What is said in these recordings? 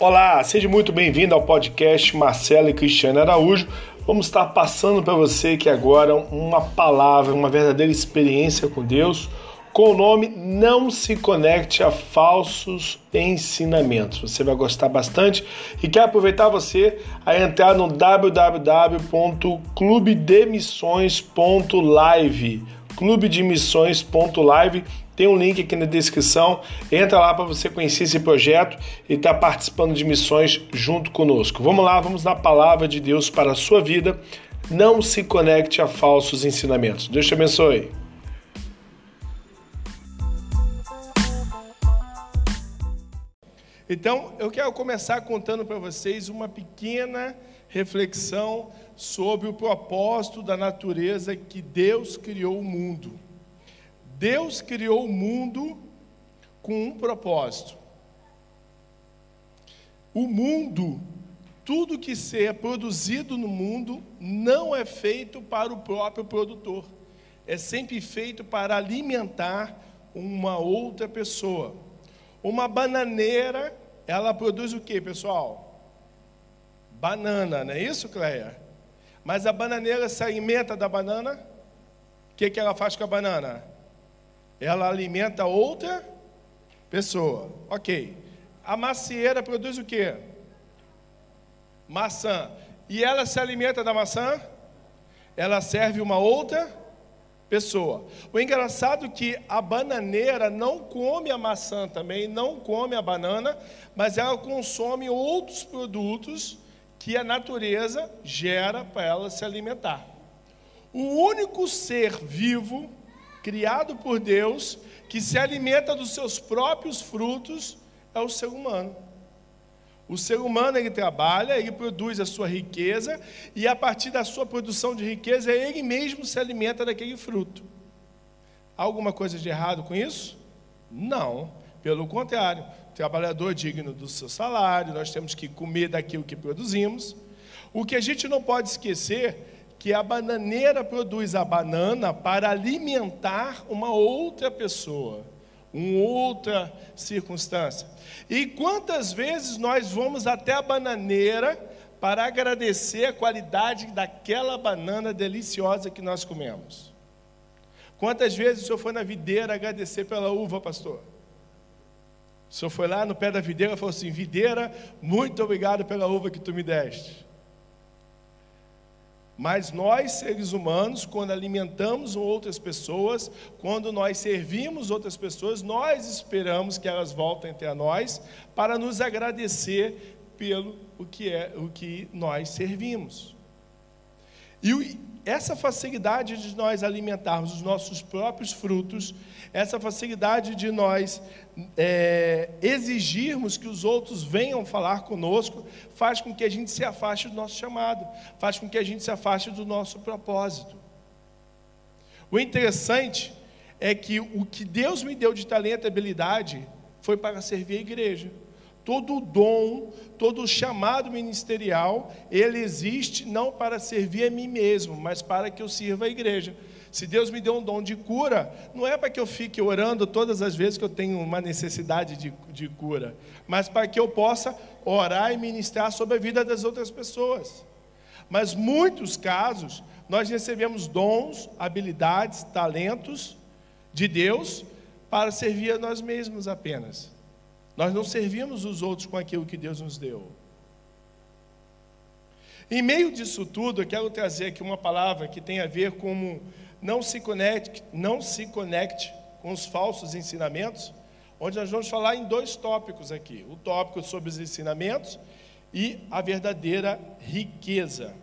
Olá, seja muito bem-vindo ao podcast Marcelo e Cristiano Araújo. Vamos estar passando para você aqui agora uma palavra, uma verdadeira experiência com Deus, com o nome Não se conecte a falsos ensinamentos. Você vai gostar bastante e quer aproveitar você a entrar no www.clubedemissões.live clubedemissões.live tem um link aqui na descrição. Entra lá para você conhecer esse projeto e estar tá participando de missões junto conosco. Vamos lá, vamos na palavra de Deus para a sua vida. Não se conecte a falsos ensinamentos. Deus te abençoe. Então, eu quero começar contando para vocês uma pequena reflexão sobre o propósito da natureza que Deus criou o mundo. Deus criou o mundo com um propósito. O mundo, tudo que seja produzido no mundo, não é feito para o próprio produtor. É sempre feito para alimentar uma outra pessoa. Uma bananeira, ela produz o que, pessoal? Banana, não é isso, Cleia? Mas a bananeira se alimenta da banana? O que, que ela faz com a banana? Ela alimenta outra pessoa. Ok. A macieira produz o quê? Maçã. E ela se alimenta da maçã? Ela serve uma outra pessoa. O engraçado é que a bananeira não come a maçã também, não come a banana, mas ela consome outros produtos que a natureza gera para ela se alimentar. O único ser vivo criado por Deus, que se alimenta dos seus próprios frutos, é o ser humano. O ser humano ele trabalha, ele produz a sua riqueza e a partir da sua produção de riqueza ele mesmo se alimenta daquele fruto. Há alguma coisa de errado com isso? Não, pelo contrário. Trabalhador digno do seu salário, nós temos que comer daquilo que produzimos. O que a gente não pode esquecer que a bananeira produz a banana para alimentar uma outra pessoa, uma outra circunstância. E quantas vezes nós vamos até a bananeira para agradecer a qualidade daquela banana deliciosa que nós comemos? Quantas vezes o senhor foi na videira agradecer pela uva, pastor? O senhor foi lá no pé da videira e falou assim: Videira, muito obrigado pela uva que tu me deste. Mas nós, seres humanos, quando alimentamos outras pessoas, quando nós servimos outras pessoas, nós esperamos que elas voltem até nós para nos agradecer pelo o que é o que nós servimos. E essa facilidade de nós alimentarmos os nossos próprios frutos, essa facilidade de nós é, exigirmos que os outros venham falar conosco, faz com que a gente se afaste do nosso chamado, faz com que a gente se afaste do nosso propósito. O interessante é que o que Deus me deu de talento e habilidade foi para servir a igreja todo dom, todo chamado ministerial, ele existe não para servir a mim mesmo, mas para que eu sirva a igreja. Se Deus me deu um dom de cura, não é para que eu fique orando todas as vezes que eu tenho uma necessidade de, de cura, mas para que eu possa orar e ministrar sobre a vida das outras pessoas. Mas muitos casos, nós recebemos dons, habilidades, talentos de Deus para servir a nós mesmos apenas. Nós não servimos os outros com aquilo que Deus nos deu. Em meio disso tudo, eu quero trazer aqui uma palavra que tem a ver com não se conecte, não se conecte com os falsos ensinamentos, onde nós vamos falar em dois tópicos aqui: o tópico sobre os ensinamentos e a verdadeira riqueza.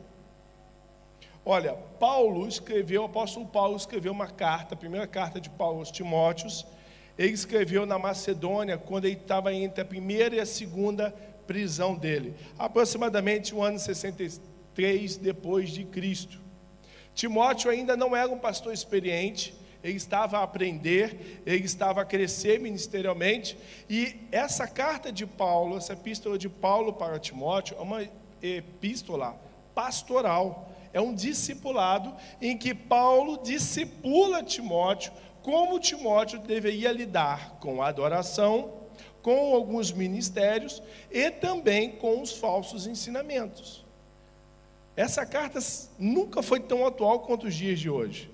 Olha, Paulo escreveu, o apóstolo Paulo escreveu uma carta, a primeira carta de Paulo aos Timóteos, ele escreveu na Macedônia, quando ele estava entre a primeira e a segunda prisão dele, aproximadamente o ano 63 depois de Cristo. Timóteo ainda não era um pastor experiente, ele estava a aprender, ele estava a crescer ministerialmente, e essa carta de Paulo, essa epístola de Paulo para Timóteo, é uma epístola pastoral, é um discipulado em que Paulo discipula Timóteo como Timóteo deveria lidar com a adoração, com alguns ministérios e também com os falsos ensinamentos. Essa carta nunca foi tão atual quanto os dias de hoje.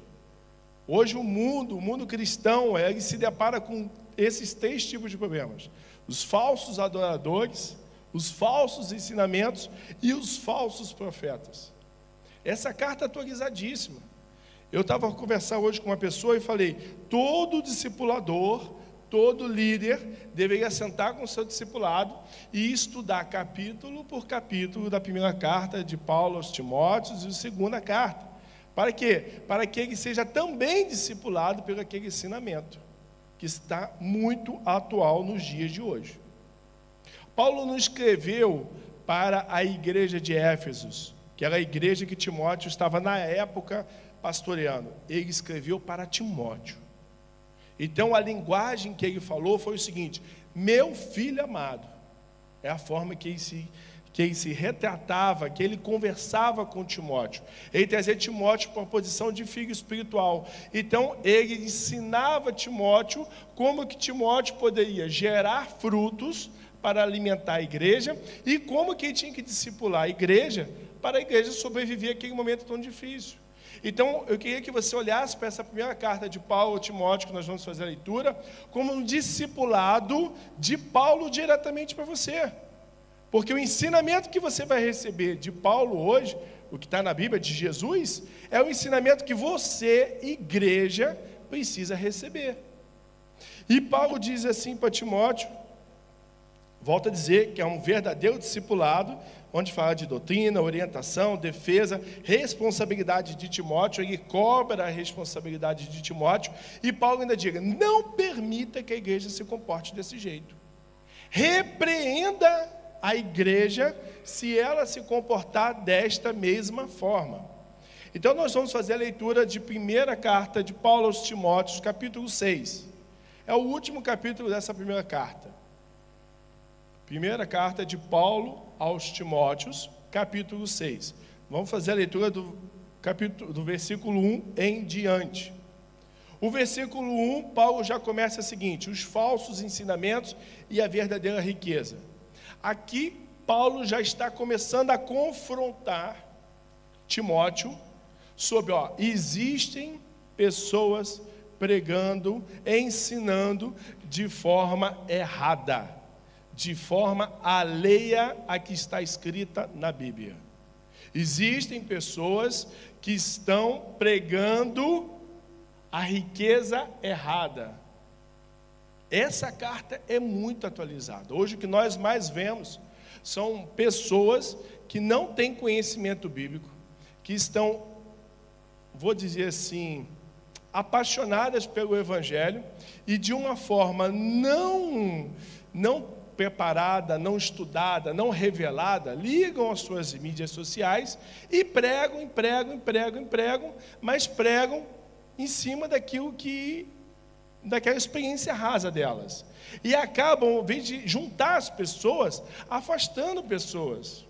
Hoje o mundo, o mundo cristão, ele se depara com esses três tipos de problemas: os falsos adoradores, os falsos ensinamentos e os falsos profetas. Essa carta é atualizadíssima. Eu estava a conversar hoje com uma pessoa e falei: todo discipulador, todo líder deveria sentar com o seu discipulado e estudar capítulo por capítulo da primeira carta de Paulo aos Timóteos e a segunda carta. Para quê? Para que ele seja também discipulado pelo aquele ensinamento que está muito atual nos dias de hoje. Paulo não escreveu para a igreja de Éfesos, que era a igreja que Timóteo estava na época pastoreando. Ele escreveu para Timóteo. Então a linguagem que ele falou foi o seguinte: meu filho amado. É a forma que ele se, que ele se retratava, que ele conversava com Timóteo. Ele trazia Timóteo para uma posição de filho espiritual. Então ele ensinava Timóteo como que Timóteo poderia gerar frutos para alimentar a igreja e como que ele tinha que discipular a igreja para a igreja sobreviver aquele momento tão difícil. Então, eu queria que você olhasse para essa primeira carta de Paulo a Timóteo, que nós vamos fazer a leitura, como um discipulado de Paulo diretamente para você. Porque o ensinamento que você vai receber de Paulo hoje, o que está na Bíblia de Jesus, é o ensinamento que você, igreja, precisa receber. E Paulo diz assim para Timóteo, Volto a dizer que é um verdadeiro discipulado, onde fala de doutrina, orientação, defesa, responsabilidade de Timóteo, ele cobra a responsabilidade de Timóteo, e Paulo ainda diga: não permita que a igreja se comporte desse jeito. Repreenda a igreja se ela se comportar desta mesma forma. Então nós vamos fazer a leitura de primeira carta de Paulo aos Timóteos, capítulo 6. É o último capítulo dessa primeira carta. Primeira carta de Paulo aos Timóteos, capítulo 6. Vamos fazer a leitura do, capítulo, do versículo 1 em diante. O versículo 1, Paulo já começa o seguinte: os falsos ensinamentos e a verdadeira riqueza. Aqui, Paulo já está começando a confrontar Timóteo sobre, ó, existem pessoas pregando, ensinando de forma errada de forma alheia à que está escrita na Bíblia. Existem pessoas que estão pregando a riqueza errada. Essa carta é muito atualizada. Hoje o que nós mais vemos são pessoas que não têm conhecimento bíblico, que estão, vou dizer assim, apaixonadas pelo Evangelho e de uma forma não, não preparada, não estudada, não revelada, ligam às suas mídias sociais e pregam, pregam, pregam, pregam, mas pregam em cima daquilo que daquela experiência rasa delas. E acabam, ao invés de juntar as pessoas, afastando pessoas.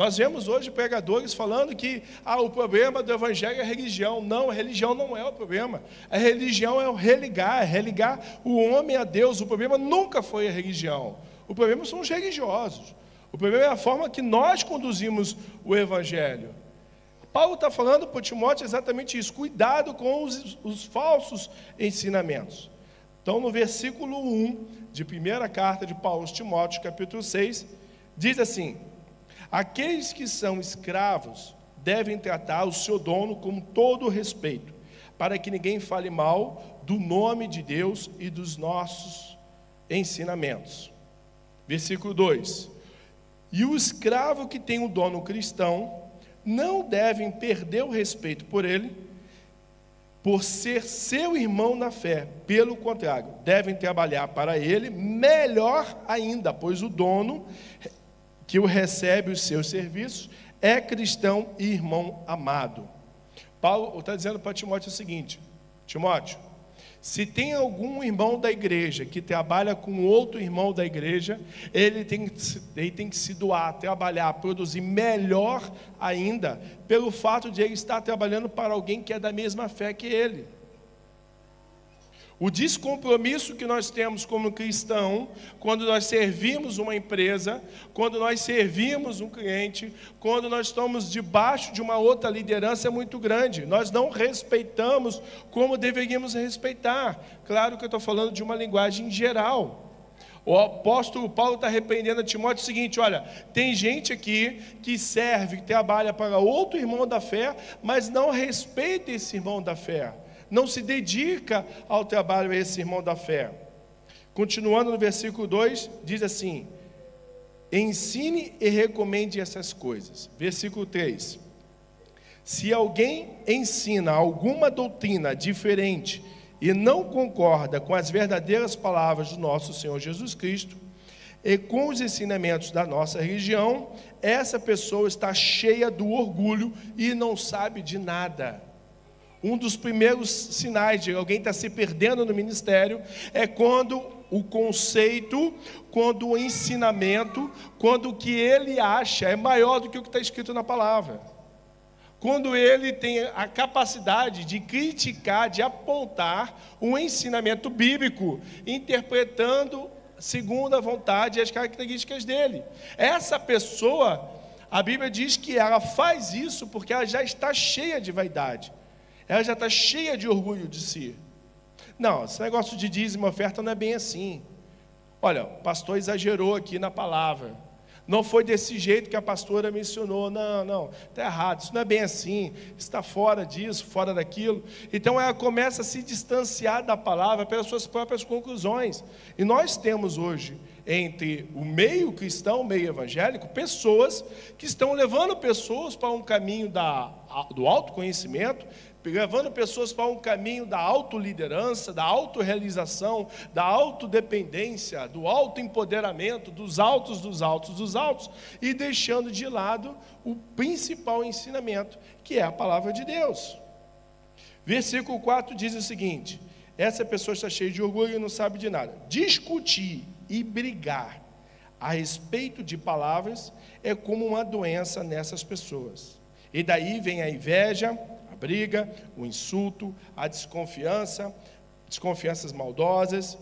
Nós vemos hoje pregadores falando que ah, o problema do evangelho é a religião. Não, a religião não é o problema. A religião é o religar, é religar o homem a Deus. O problema nunca foi a religião. O problema são os religiosos. O problema é a forma que nós conduzimos o evangelho. Paulo está falando para Timóteo exatamente isso: cuidado com os, os falsos ensinamentos. Então, no versículo 1 de primeira carta de Paulo aos Timóteo, capítulo 6, diz assim: Aqueles que são escravos devem tratar o seu dono com todo respeito, para que ninguém fale mal do nome de Deus e dos nossos ensinamentos. Versículo 2: E o escravo que tem o um dono cristão não devem perder o respeito por ele, por ser seu irmão na fé. Pelo contrário, devem trabalhar para ele melhor ainda, pois o dono que o recebe os seus serviços, é cristão e irmão amado. Paulo está dizendo para Timóteo o seguinte: Timóteo, se tem algum irmão da igreja que trabalha com outro irmão da igreja, ele tem, ele tem que se doar, trabalhar, produzir melhor ainda, pelo fato de ele estar trabalhando para alguém que é da mesma fé que ele. O descompromisso que nós temos como cristão, quando nós servimos uma empresa, quando nós servimos um cliente, quando nós estamos debaixo de uma outra liderança é muito grande. Nós não respeitamos como deveríamos respeitar. Claro que eu estou falando de uma linguagem geral. O apóstolo Paulo está arrependendo a Timóteo o seguinte: olha, tem gente aqui que serve, que trabalha para outro irmão da fé, mas não respeita esse irmão da fé não se dedica ao trabalho esse irmão da fé. Continuando no versículo 2, diz assim: Ensine e recomende essas coisas. Versículo 3: Se alguém ensina alguma doutrina diferente e não concorda com as verdadeiras palavras do nosso Senhor Jesus Cristo e com os ensinamentos da nossa religião, essa pessoa está cheia do orgulho e não sabe de nada. Um dos primeiros sinais de alguém estar tá se perdendo no ministério é quando o conceito, quando o ensinamento, quando o que ele acha é maior do que o que está escrito na palavra. Quando ele tem a capacidade de criticar, de apontar um ensinamento bíblico, interpretando segundo a vontade e as características dele. Essa pessoa, a Bíblia diz que ela faz isso porque ela já está cheia de vaidade ela já está cheia de orgulho de si. Não, esse negócio de dízimo oferta não é bem assim. Olha, o pastor exagerou aqui na palavra. Não foi desse jeito que a pastora mencionou. Não, não, está errado. Isso não é bem assim. Está fora disso, fora daquilo. Então ela começa a se distanciar da palavra pelas suas próprias conclusões. E nós temos hoje, entre o meio cristão, o meio evangélico, pessoas que estão levando pessoas para um caminho da, do autoconhecimento, levando pessoas para um caminho da autoliderança, da autorrealização, da autodependência, do autoempoderamento, dos altos, dos altos, dos altos, e deixando de lado o principal ensinamento, que é a palavra de Deus. Versículo 4 diz o seguinte: essa pessoa está cheia de orgulho e não sabe de nada. Discutir e brigar a respeito de palavras é como uma doença nessas pessoas. E daí vem a inveja, briga, o insulto, a desconfiança, desconfianças maldosas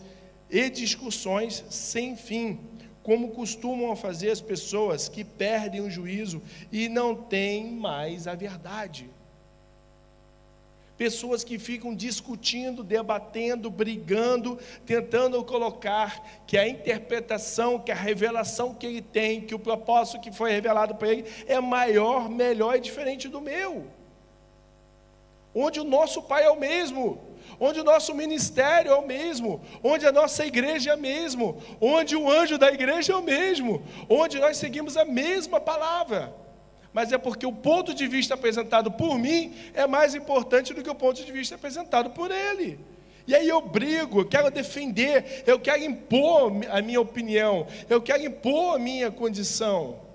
e discussões sem fim, como costumam fazer as pessoas que perdem o juízo e não têm mais a verdade. Pessoas que ficam discutindo, debatendo, brigando, tentando colocar que a interpretação, que a revelação que ele tem, que o propósito que foi revelado para ele é maior, melhor e diferente do meu onde o nosso Pai é o mesmo, onde o nosso ministério é o mesmo, onde a nossa igreja é mesmo, onde o anjo da igreja é o mesmo, onde nós seguimos a mesma palavra. Mas é porque o ponto de vista apresentado por mim é mais importante do que o ponto de vista apresentado por ele. E aí eu brigo, eu quero defender, eu quero impor a minha opinião, eu quero impor a minha condição.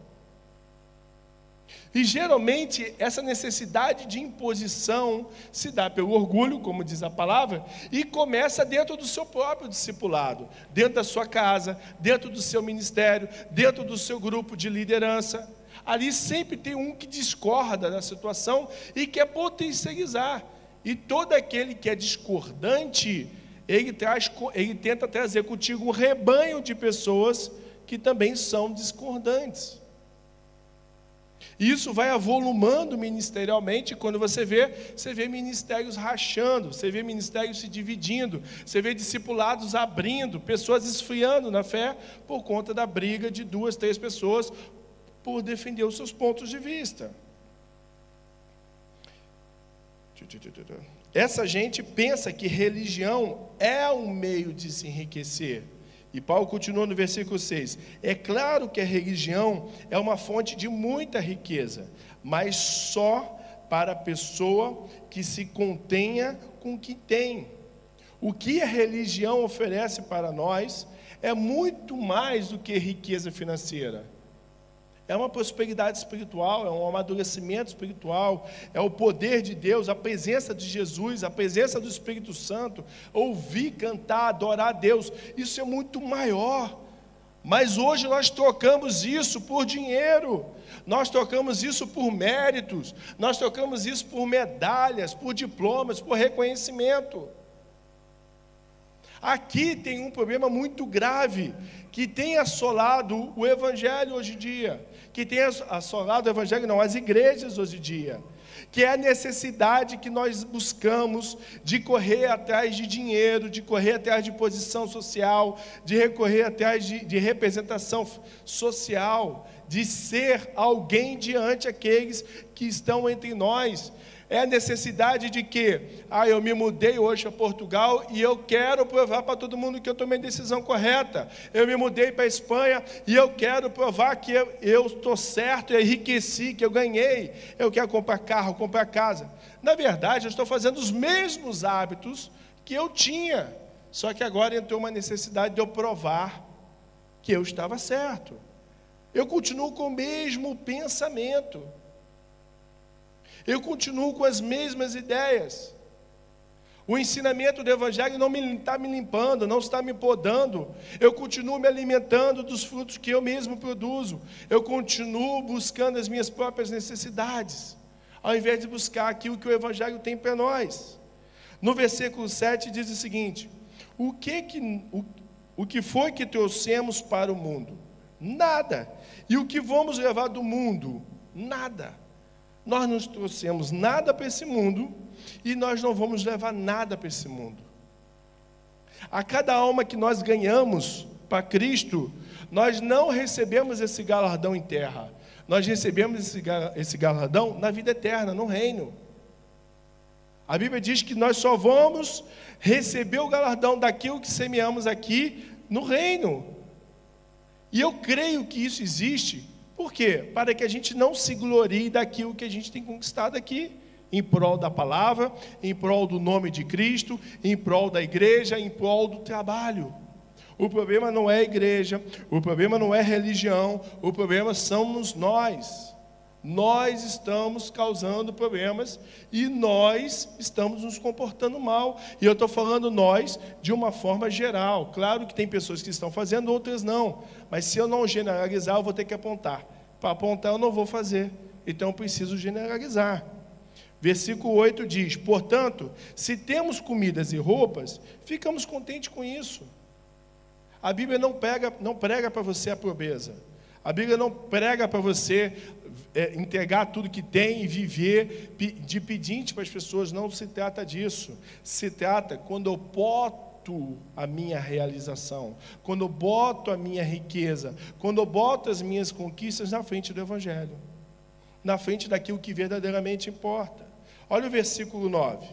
E geralmente essa necessidade de imposição se dá pelo orgulho, como diz a palavra, e começa dentro do seu próprio discipulado, dentro da sua casa, dentro do seu ministério, dentro do seu grupo de liderança. Ali sempre tem um que discorda da situação e quer potencializar. E todo aquele que é discordante, ele, traz, ele tenta trazer contigo um rebanho de pessoas que também são discordantes. Isso vai avolumando ministerialmente, quando você vê, você vê ministérios rachando, você vê ministérios se dividindo, você vê discipulados abrindo, pessoas esfriando na fé por conta da briga de duas, três pessoas por defender os seus pontos de vista. Essa gente pensa que religião é um meio de se enriquecer. E Paulo continua no versículo 6: É claro que a religião é uma fonte de muita riqueza, mas só para a pessoa que se contenha com o que tem. O que a religião oferece para nós é muito mais do que riqueza financeira. É uma prosperidade espiritual, é um amadurecimento espiritual, é o poder de Deus, a presença de Jesus, a presença do Espírito Santo, ouvir, cantar, adorar a Deus. Isso é muito maior. Mas hoje nós trocamos isso por dinheiro, nós trocamos isso por méritos, nós trocamos isso por medalhas, por diplomas, por reconhecimento. Aqui tem um problema muito grave que tem assolado o evangelho hoje em dia, que tem assolado o evangelho, não, as igrejas hoje em dia que é a necessidade que nós buscamos de correr atrás de dinheiro, de correr atrás de posição social, de recorrer atrás de, de representação social, de ser alguém diante aqueles que estão entre nós é a necessidade de que, ah, eu me mudei hoje para Portugal e eu quero provar para todo mundo que eu tomei a decisão correta. Eu me mudei para a Espanha e eu quero provar que eu estou certo, eu enriqueci, que eu ganhei. Eu quero comprar carro, comprar casa. Na verdade, eu estou fazendo os mesmos hábitos que eu tinha, só que agora entrou uma necessidade de eu provar que eu estava certo. Eu continuo com o mesmo pensamento. Eu continuo com as mesmas ideias. O ensinamento do Evangelho não está me limpando, não está me podando. Eu continuo me alimentando dos frutos que eu mesmo produzo. Eu continuo buscando as minhas próprias necessidades, ao invés de buscar aquilo que o Evangelho tem para nós. No versículo 7 diz o seguinte: O que, que, o, o que foi que trouxemos para o mundo? Nada. E o que vamos levar do mundo? Nada. Nós não trouxemos nada para esse mundo e nós não vamos levar nada para esse mundo. A cada alma que nós ganhamos para Cristo, nós não recebemos esse galardão em terra, nós recebemos esse, galardão na vida eterna, no reino. A Bíblia diz que nós só vamos receber o galardão daquilo que semeamos aqui no reino. E eu creio que isso existe por quê? Para que a gente não se glorie daquilo que a gente tem conquistado aqui, em prol da palavra, em prol do nome de Cristo, em prol da igreja, em prol do trabalho. O problema não é a igreja, o problema não é religião, o problema somos nós. Nós estamos causando problemas e nós estamos nos comportando mal. E eu estou falando nós de uma forma geral. Claro que tem pessoas que estão fazendo, outras não. Mas se eu não generalizar, eu vou ter que apontar. Para apontar, eu não vou fazer. Então eu preciso generalizar. Versículo 8 diz: Portanto, se temos comidas e roupas, ficamos contentes com isso. A Bíblia não, pega, não prega para você a pobreza. A Bíblia não prega para você é, entregar tudo que tem e viver de pedinte para as pessoas. Não se trata disso. Se trata quando eu boto a minha realização, quando eu boto a minha riqueza, quando eu boto as minhas conquistas na frente do Evangelho, na frente daquilo que verdadeiramente importa. Olha o versículo 9.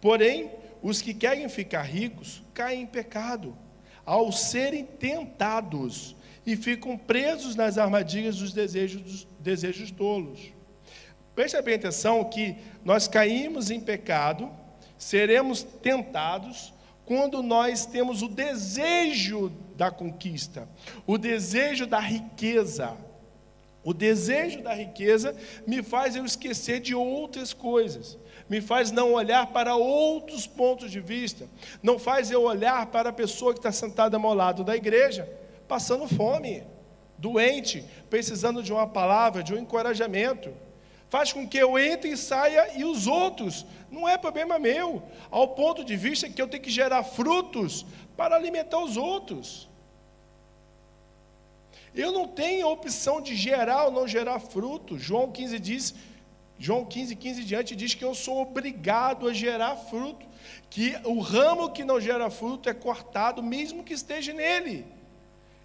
Porém, os que querem ficar ricos caem em pecado, ao serem tentados e ficam presos nas armadilhas dos desejos, dos desejos tolos. Preste bem atenção que nós caímos em pecado, seremos tentados quando nós temos o desejo da conquista, o desejo da riqueza. O desejo da riqueza me faz eu esquecer de outras coisas, me faz não olhar para outros pontos de vista, não faz eu olhar para a pessoa que está sentada ao lado da igreja passando fome, doente, precisando de uma palavra, de um encorajamento. Faz com que eu entre e saia e os outros, não é problema meu, ao ponto de vista que eu tenho que gerar frutos para alimentar os outros. Eu não tenho a opção de gerar ou não gerar frutos. João 15 diz, João 15, 15 diante diz que eu sou obrigado a gerar fruto, que o ramo que não gera fruto é cortado, mesmo que esteja nele.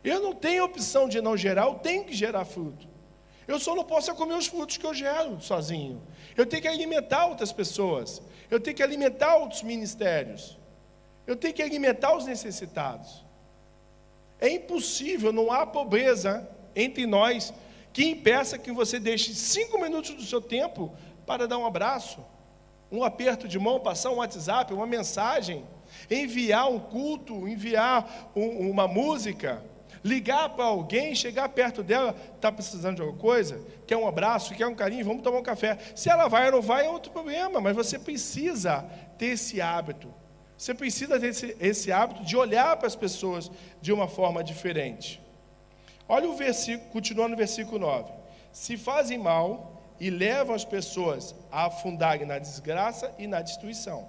Eu não tenho opção de não gerar, eu tenho que gerar fruto. Eu só não posso comer os frutos que eu gero sozinho. Eu tenho que alimentar outras pessoas. Eu tenho que alimentar outros ministérios. Eu tenho que alimentar os necessitados. É impossível, não há pobreza entre nós que impeça que você deixe cinco minutos do seu tempo para dar um abraço, um aperto de mão, passar um WhatsApp, uma mensagem, enviar um culto, enviar um, uma música ligar para alguém, chegar perto dela, está precisando de alguma coisa, quer um abraço, quer um carinho, vamos tomar um café. Se ela vai ou não vai, é outro problema, mas você precisa ter esse hábito. Você precisa ter esse, esse hábito de olhar para as pessoas de uma forma diferente. Olha o versículo, continuando no versículo 9. Se fazem mal e levam as pessoas a afundarem na desgraça e na destruição.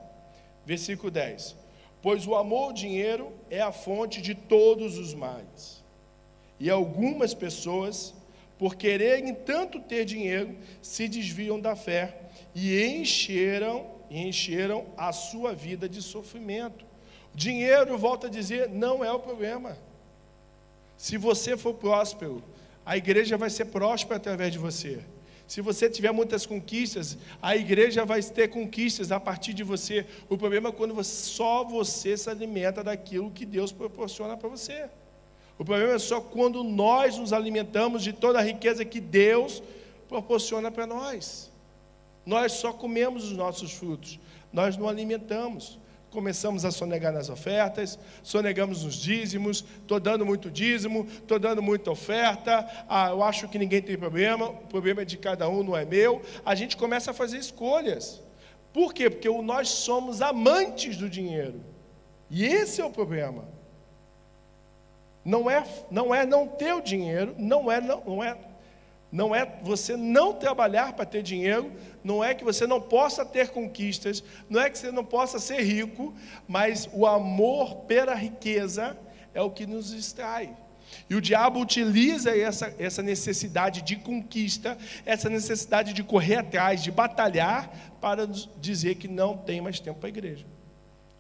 Versículo 10. pois o amor ao dinheiro é a fonte de todos os males. E algumas pessoas, por quererem tanto ter dinheiro, se desviam da fé e encheram, encheram a sua vida de sofrimento. Dinheiro, volta a dizer, não é o problema. Se você for próspero, a igreja vai ser próspera através de você. Se você tiver muitas conquistas, a igreja vai ter conquistas a partir de você. O problema é quando você, só você se alimenta daquilo que Deus proporciona para você. O problema é só quando nós nos alimentamos de toda a riqueza que Deus proporciona para nós. Nós só comemos os nossos frutos, nós não alimentamos começamos a sonegar nas ofertas, sonegamos nos dízimos, estou dando muito dízimo, estou dando muita oferta, ah, eu acho que ninguém tem problema, o problema é de cada um, não é meu. A gente começa a fazer escolhas. Por quê? Porque nós somos amantes do dinheiro. E esse é o problema. Não é não, é não ter o dinheiro, não é, não, não é não é você não trabalhar para ter dinheiro, não é que você não possa ter conquistas, não é que você não possa ser rico, mas o amor pela riqueza é o que nos distrai. E o diabo utiliza essa, essa necessidade de conquista, essa necessidade de correr atrás, de batalhar, para dizer que não tem mais tempo para a igreja.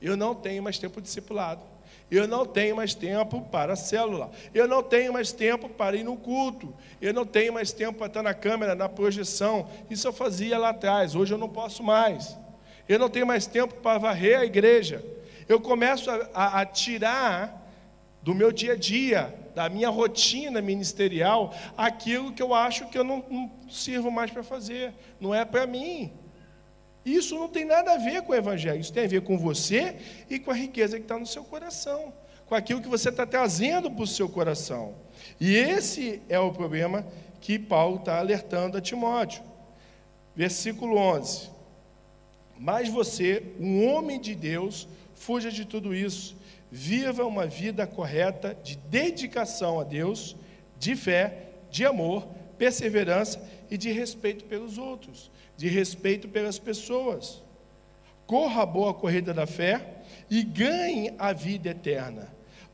Eu não tenho mais tempo discipulado. Eu não tenho mais tempo para a célula. Eu não tenho mais tempo para ir no culto. Eu não tenho mais tempo para estar na câmera, na projeção. Isso eu fazia lá atrás. Hoje eu não posso mais. Eu não tenho mais tempo para varrer a igreja. Eu começo a, a, a tirar do meu dia a dia, da minha rotina ministerial, aquilo que eu acho que eu não, não sirvo mais para fazer. Não é para mim. Isso não tem nada a ver com o Evangelho, isso tem a ver com você e com a riqueza que está no seu coração, com aquilo que você está trazendo para o seu coração. E esse é o problema que Paulo está alertando a Timóteo. Versículo 11: Mas você, um homem de Deus, fuja de tudo isso, viva uma vida correta de dedicação a Deus, de fé, de amor, perseverança e de respeito pelos outros de respeito pelas pessoas. Corra a boa corrida da fé e ganhe a vida eterna,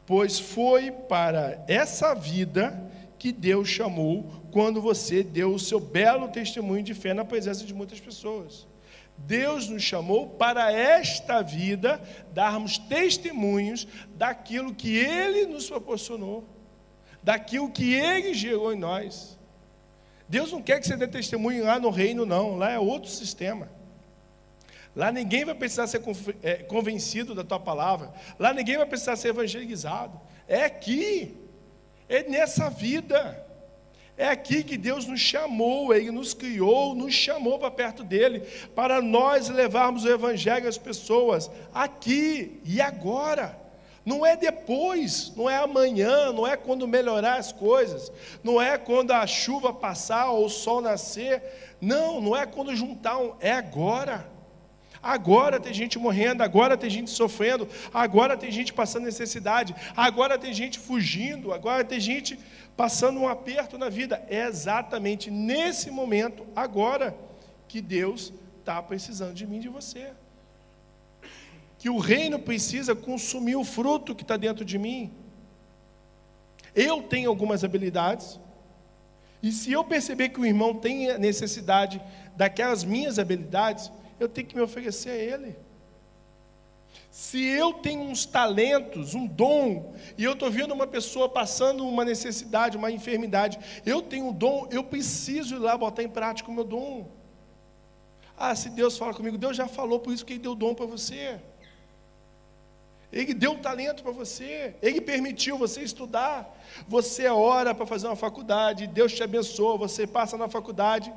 pois foi para essa vida que Deus chamou quando você deu o seu belo testemunho de fé na presença de muitas pessoas. Deus nos chamou para esta vida darmos testemunhos daquilo que Ele nos proporcionou, daquilo que Ele gerou em nós. Deus não quer que você dê testemunho lá no reino, não. Lá é outro sistema. Lá ninguém vai precisar ser é, convencido da tua palavra. Lá ninguém vai precisar ser evangelizado. É aqui. É nessa vida. É aqui que Deus nos chamou, Ele nos criou, nos chamou para perto dEle, para nós levarmos o Evangelho às pessoas, aqui e agora. Não é depois, não é amanhã, não é quando melhorar as coisas, não é quando a chuva passar ou o sol nascer, não, não é quando juntar um, é agora. Agora tem gente morrendo, agora tem gente sofrendo, agora tem gente passando necessidade, agora tem gente fugindo, agora tem gente passando um aperto na vida. É exatamente nesse momento, agora, que Deus está precisando de mim e de você que o reino precisa consumir o fruto que está dentro de mim. Eu tenho algumas habilidades, e se eu perceber que o irmão tem necessidade daquelas minhas habilidades, eu tenho que me oferecer a ele. Se eu tenho uns talentos, um dom, e eu estou vendo uma pessoa passando uma necessidade, uma enfermidade, eu tenho um dom, eu preciso ir lá botar em prática o meu dom. Ah, se Deus fala comigo, Deus já falou, por isso que Ele deu dom para você. Ele deu talento para você, Ele permitiu você estudar. Você ora para fazer uma faculdade, Deus te abençoa, você passa na faculdade.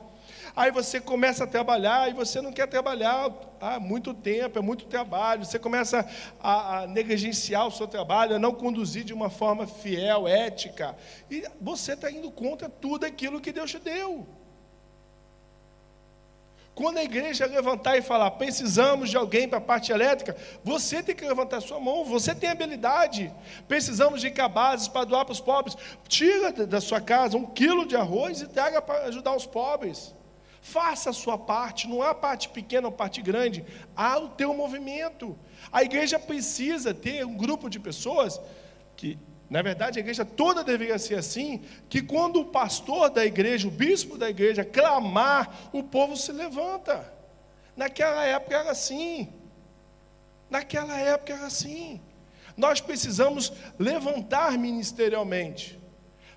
Aí você começa a trabalhar e você não quer trabalhar há muito tempo, é muito trabalho. Você começa a, a negligenciar o seu trabalho, a não conduzir de uma forma fiel, ética. E você está indo contra tudo aquilo que Deus te deu. Quando a igreja levantar e falar, precisamos de alguém para a parte elétrica, você tem que levantar sua mão, você tem habilidade. Precisamos de cabazes para doar para os pobres. Tira da sua casa um quilo de arroz e traga para ajudar os pobres. Faça a sua parte, não há parte pequena ou parte grande, há o teu movimento. A igreja precisa ter um grupo de pessoas que, na verdade, a igreja toda deveria ser assim, que quando o pastor da igreja, o bispo da igreja clamar, o povo se levanta. Naquela época era assim. Naquela época era assim. Nós precisamos levantar ministerialmente.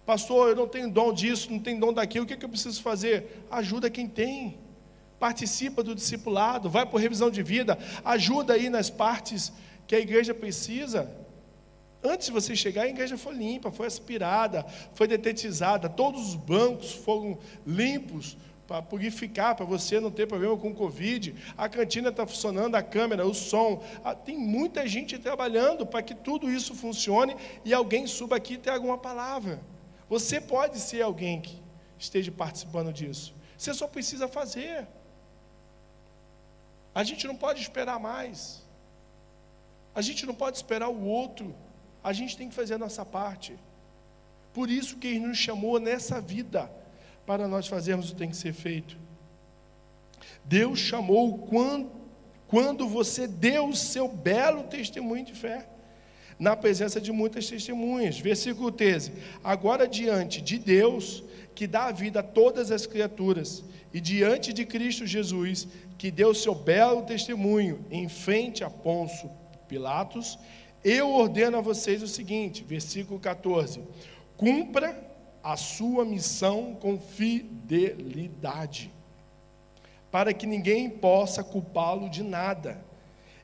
Pastor, eu não tenho dom disso, não tenho dom daquilo, o que, é que eu preciso fazer? Ajuda quem tem. Participa do discipulado, vai por revisão de vida, ajuda aí nas partes que a igreja precisa. Antes de você chegar, a igreja foi limpa, foi aspirada, foi detetizada, todos os bancos foram limpos para purificar, para você não ter problema com Covid. A cantina está funcionando, a câmera, o som. Ah, tem muita gente trabalhando para que tudo isso funcione e alguém suba aqui e traga uma palavra. Você pode ser alguém que esteja participando disso. Você só precisa fazer. A gente não pode esperar mais. A gente não pode esperar o outro. A gente tem que fazer a nossa parte. Por isso que Ele nos chamou nessa vida, para nós fazermos o que tem que ser feito. Deus chamou quando, quando você deu o seu belo testemunho de fé na presença de muitas testemunhas. Versículo 13: Agora diante de Deus, que dá a vida a todas as criaturas, e diante de Cristo Jesus, que deu seu belo testemunho em frente a Ponço Pilatos, eu ordeno a vocês o seguinte, versículo 14: cumpra a sua missão com fidelidade, para que ninguém possa culpá-lo de nada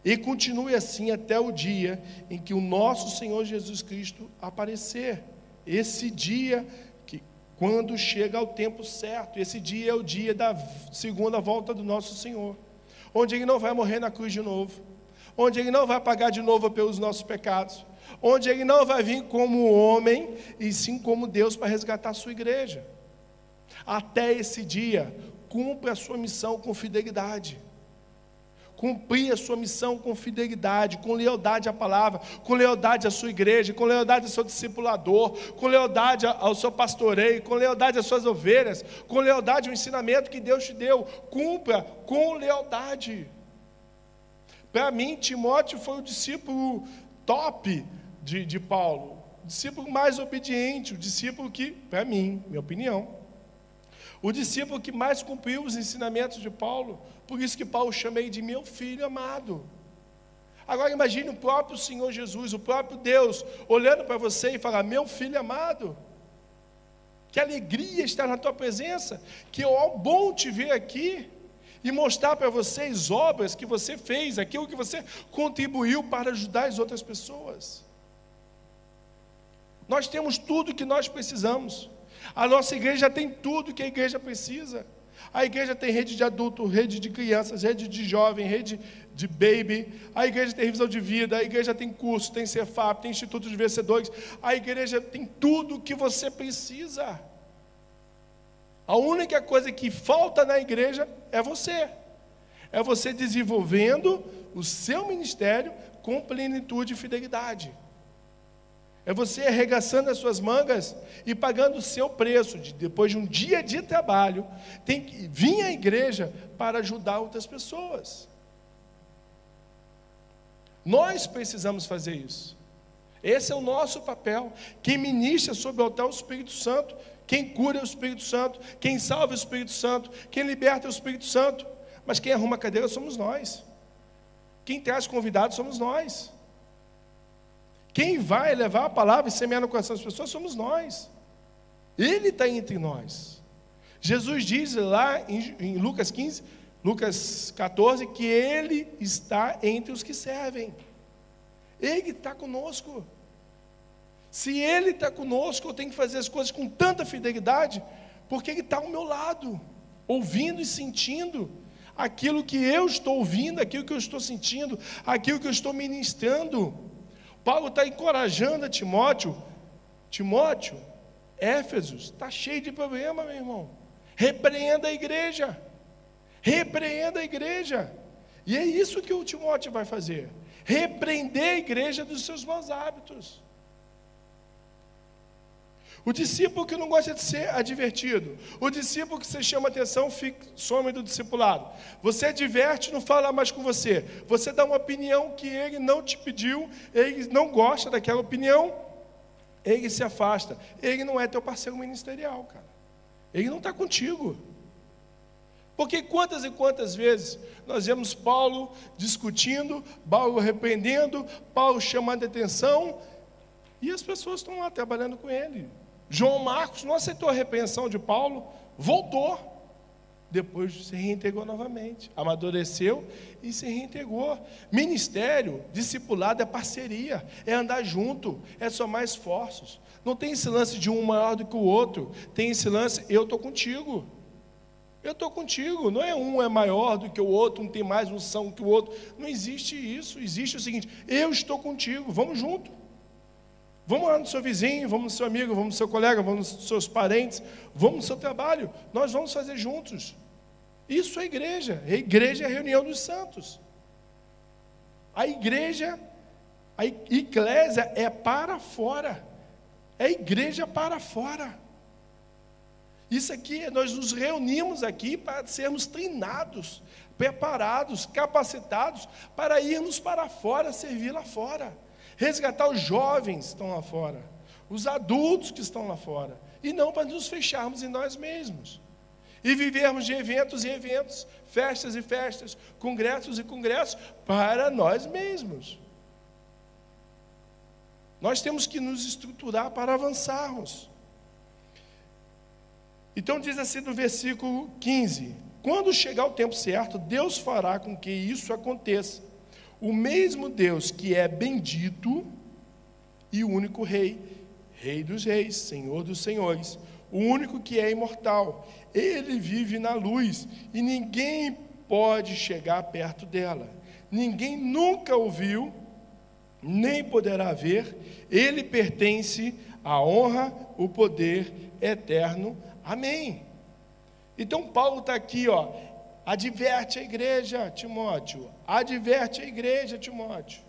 e continue assim até o dia em que o nosso Senhor Jesus Cristo aparecer. Esse dia que quando chega ao tempo certo, esse dia é o dia da segunda volta do nosso Senhor, onde ele não vai morrer na cruz de novo, onde ele não vai pagar de novo pelos nossos pecados, onde ele não vai vir como homem e sim como Deus para resgatar a sua igreja. Até esse dia, cumpra a sua missão com fidelidade cumprir a sua missão com fidelidade, com lealdade à palavra, com lealdade à sua igreja, com lealdade ao seu discipulador, com lealdade ao seu pastoreio, com lealdade às suas ovelhas, com lealdade ao ensinamento que Deus te deu. Cumpra com lealdade. Para mim, Timóteo foi o discípulo top de, de Paulo, o discípulo mais obediente, o discípulo que, para mim, minha opinião, o discípulo que mais cumpriu os ensinamentos de Paulo, por isso que Paulo chamei de meu filho amado. Agora imagine o próprio Senhor Jesus, o próprio Deus, olhando para você e falar: Meu filho amado, que alegria estar na tua presença, que é bom te ver aqui e mostrar para vocês obras que você fez, aquilo que você contribuiu para ajudar as outras pessoas. Nós temos tudo que nós precisamos. A nossa igreja tem tudo que a igreja precisa. A igreja tem rede de adulto, rede de crianças, rede de jovem, rede de baby. A igreja tem revisão de vida, a igreja tem curso, tem Cefap, tem Instituto de Vencedores. A igreja tem tudo que você precisa. A única coisa que falta na igreja é você. É você desenvolvendo o seu ministério com plenitude e fidelidade. É você arregaçando as suas mangas e pagando o seu preço. De, depois de um dia de trabalho, tem que vir à igreja para ajudar outras pessoas. Nós precisamos fazer isso. Esse é o nosso papel. Quem ministra sobre o altar é o Espírito Santo. Quem cura é o Espírito Santo. Quem salva é o Espírito Santo. Quem liberta é o Espírito Santo. Mas quem arruma a cadeira somos nós. Quem traz convidados somos nós. Quem vai levar a palavra e semear no coração das pessoas somos nós. Ele está entre nós. Jesus diz lá em, Lucas 15, Lucas 14, que Ele está entre os que servem. Ele está conosco. Se Ele está conosco, eu tenho que fazer as coisas com tanta fidelidade, porque Ele está ao meu lado, ouvindo e sentindo aquilo que eu estou ouvindo, aquilo que eu estou sentindo, aquilo que eu estou ministrando. Paulo está encorajando a Timóteo. Timóteo, Éfeso, está cheio de problema, meu irmão. Repreenda a igreja. Repreenda a igreja. E é isso que o Timóteo vai fazer. Repreender a igreja dos seus maus hábitos. O discípulo que não gosta de ser advertido. O discípulo que você chama atenção, fica, some do discipulado. Você adverte, não fala mais com você. Você dá uma opinião que ele não te pediu, ele não gosta daquela opinião, ele se afasta. Ele não é teu parceiro ministerial, cara. Ele não está contigo. Porque quantas e quantas vezes nós vemos Paulo discutindo, Paulo repreendendo, Paulo chamando atenção, e as pessoas estão lá trabalhando com ele. João Marcos não aceitou a repreensão de Paulo, voltou. Depois se reintegrou novamente, amadureceu e se reintegrou. Ministério, discipulado é parceria, é andar junto, é somar esforços. Não tem esse lance de um maior do que o outro, tem esse lance, eu estou contigo. Eu estou contigo, não é um é maior do que o outro, um tem mais unção que o outro. Não existe isso. Existe o seguinte: eu estou contigo, vamos junto. Vamos lá no seu vizinho, vamos no seu amigo, vamos no seu colega, vamos nos seus parentes, vamos no seu trabalho. Nós vamos fazer juntos. Isso é igreja. A igreja é a reunião dos santos. A igreja, a igreja é para fora. É igreja para fora. Isso aqui, nós nos reunimos aqui para sermos treinados, preparados, capacitados para irmos para fora, servir lá fora resgatar os jovens que estão lá fora, os adultos que estão lá fora, e não para nos fecharmos em nós mesmos. E vivermos de eventos em eventos, festas e festas, congressos e congressos, para nós mesmos. Nós temos que nos estruturar para avançarmos. Então diz assim no versículo 15: Quando chegar o tempo certo, Deus fará com que isso aconteça o mesmo Deus que é bendito e o único Rei, Rei dos Reis, Senhor dos Senhores, o único que é imortal. Ele vive na luz e ninguém pode chegar perto dela. Ninguém nunca ouviu, nem poderá ver. Ele pertence à honra, o poder eterno. Amém. Então Paulo está aqui, ó. Adverte a igreja, Timóteo. Adverte a igreja, Timóteo.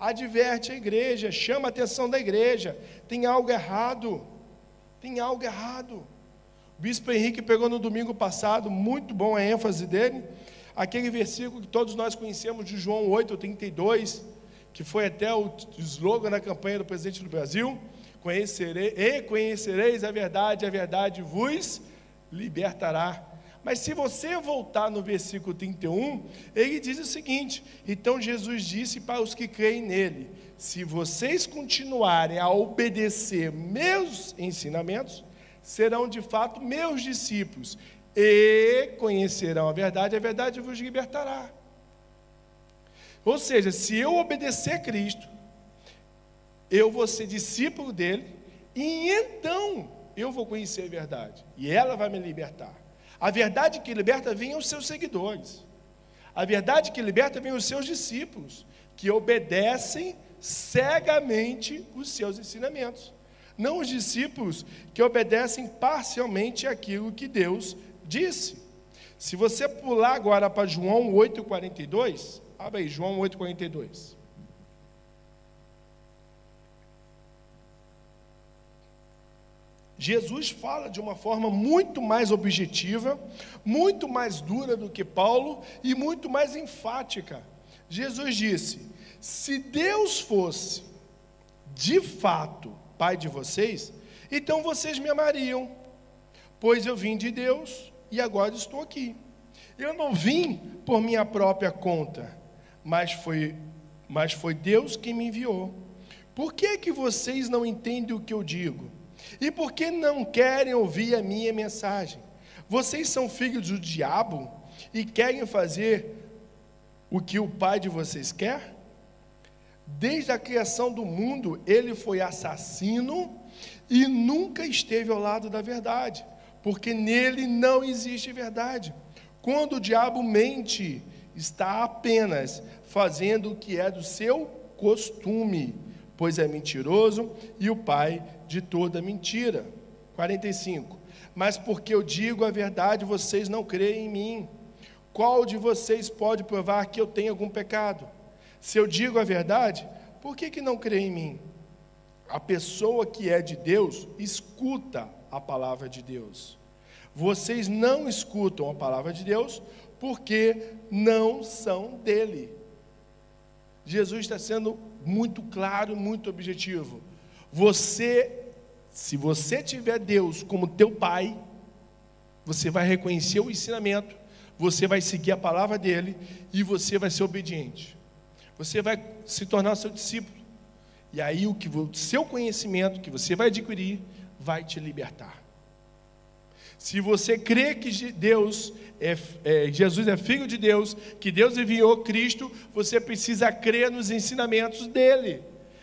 Adverte a igreja, chama a atenção da igreja. Tem algo errado. Tem algo errado. O bispo Henrique pegou no domingo passado, muito bom a ênfase dele, aquele versículo que todos nós conhecemos de João 8, 32, que foi até o slogan da campanha do presidente do Brasil. Conhecerei, e conhecereis a verdade, a verdade vos libertará. Mas se você voltar no versículo 31, ele diz o seguinte: Então Jesus disse para os que creem nele: Se vocês continuarem a obedecer meus ensinamentos, serão de fato meus discípulos e conhecerão a verdade, a verdade vos libertará. Ou seja, se eu obedecer a Cristo, eu vou ser discípulo dele, e então eu vou conhecer a verdade, e ela vai me libertar. A verdade que liberta vem aos seus seguidores. A verdade que liberta vem aos seus discípulos, que obedecem cegamente os seus ensinamentos. Não os discípulos que obedecem parcialmente aquilo que Deus disse. Se você pular agora para João 8,42, abre aí, João 8,42. Jesus fala de uma forma muito mais objetiva, muito mais dura do que Paulo e muito mais enfática. Jesus disse: Se Deus fosse de fato Pai de vocês, então vocês me amariam, pois eu vim de Deus e agora estou aqui. Eu não vim por minha própria conta, mas foi, mas foi Deus quem me enviou. Por que, que vocês não entendem o que eu digo? E por que não querem ouvir a minha mensagem? Vocês são filhos do diabo e querem fazer o que o pai de vocês quer? Desde a criação do mundo, ele foi assassino e nunca esteve ao lado da verdade, porque nele não existe verdade. Quando o diabo mente, está apenas fazendo o que é do seu costume, pois é mentiroso e o pai de toda mentira. 45. Mas porque eu digo a verdade, vocês não creem em mim. Qual de vocês pode provar que eu tenho algum pecado? Se eu digo a verdade, por que, que não creem em mim? A pessoa que é de Deus escuta a palavra de Deus. Vocês não escutam a palavra de Deus porque não são dele. Jesus está sendo muito claro, muito objetivo. Você, se você tiver Deus como teu pai, você vai reconhecer o ensinamento, você vai seguir a palavra dele e você vai ser obediente. Você vai se tornar seu discípulo. E aí o que o seu conhecimento que você vai adquirir vai te libertar. Se você crê que Deus é, é, Jesus é filho de Deus, que Deus enviou Cristo, você precisa crer nos ensinamentos dele.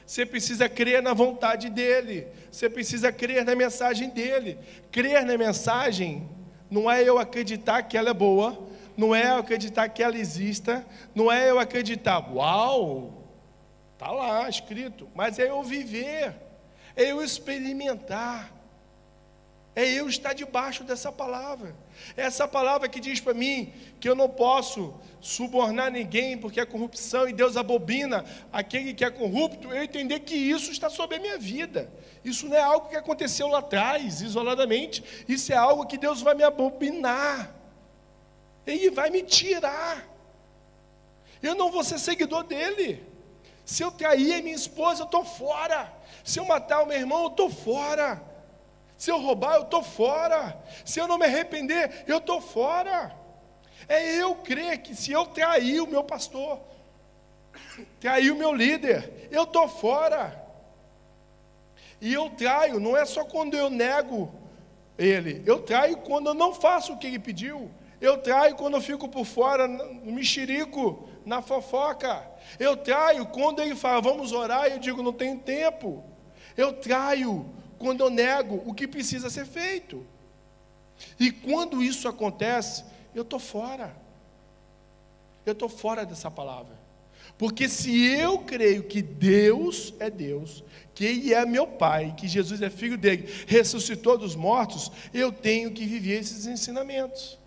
Você precisa crer na vontade dele. Você precisa crer na mensagem dele. Crer na mensagem não é eu acreditar que ela é boa, não é eu acreditar que ela exista, não é eu acreditar, uau, tá lá escrito, mas é eu viver, é eu experimentar. É eu estar debaixo dessa palavra. É essa palavra que diz para mim que eu não posso subornar ninguém porque é corrupção e Deus abobina aquele que é corrupto. Eu entender que isso está sobre a minha vida. Isso não é algo que aconteceu lá atrás, isoladamente. Isso é algo que Deus vai me abobinar. Ele vai me tirar. Eu não vou ser seguidor dele. Se eu trair a minha esposa, eu estou fora. Se eu matar o meu irmão, eu estou fora. Se eu roubar, eu estou fora. Se eu não me arrepender, eu estou fora. É eu crer que se eu trair o meu pastor, trair o meu líder, eu estou fora. E eu traio, não é só quando eu nego ele, eu traio quando eu não faço o que ele pediu. Eu traio quando eu fico por fora, no mexerico, na fofoca. Eu traio quando ele fala, vamos orar, e eu digo, não tenho tempo. Eu traio quando eu nego o que precisa ser feito. E quando isso acontece, eu estou fora. Eu estou fora dessa palavra. Porque se eu creio que Deus é Deus, que Ele é meu Pai, que Jesus é filho dele, ressuscitou dos mortos, eu tenho que viver esses ensinamentos.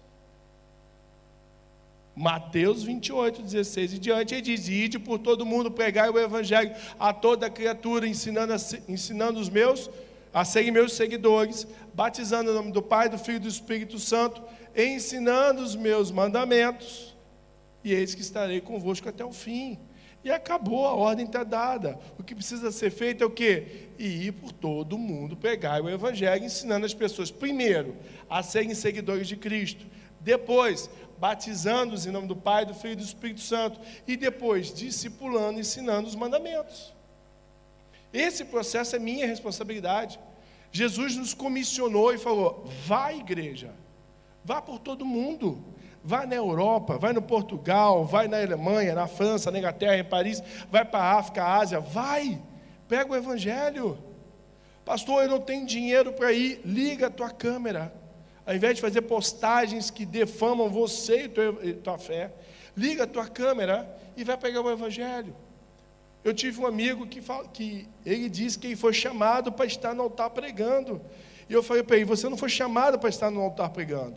Mateus 28, 16 e diante, ele diz: Ide por todo mundo, pregai o Evangelho a toda criatura, ensinando, ensinando os meus a serem meus seguidores, batizando em nome do Pai, do Filho e do Espírito Santo, ensinando os meus mandamentos, e eis que estarei convosco até o fim. E acabou, a ordem está dada. O que precisa ser feito é o quê? E ir por todo o mundo, pregar o Evangelho, ensinando as pessoas, primeiro, a serem seguidores de Cristo, depois, batizando-os em nome do Pai, do Filho e do Espírito Santo, e depois, discipulando, ensinando os mandamentos. Esse processo é minha responsabilidade. Jesus nos comissionou e falou: vá igreja, vá por todo mundo, vá na Europa, vai no Portugal, vai na Alemanha, na França, na Inglaterra, em Paris, vai para a África, Ásia, vai, pega o Evangelho. Pastor, eu não tenho dinheiro para ir, liga a tua câmera. Ao invés de fazer postagens que defamam você e tua fé, liga a tua câmera e vai pegar o Evangelho. Eu tive um amigo que, fala, que ele disse que ele foi chamado para estar no altar pregando. E eu falei para ele: você não foi chamado para estar no altar pregando.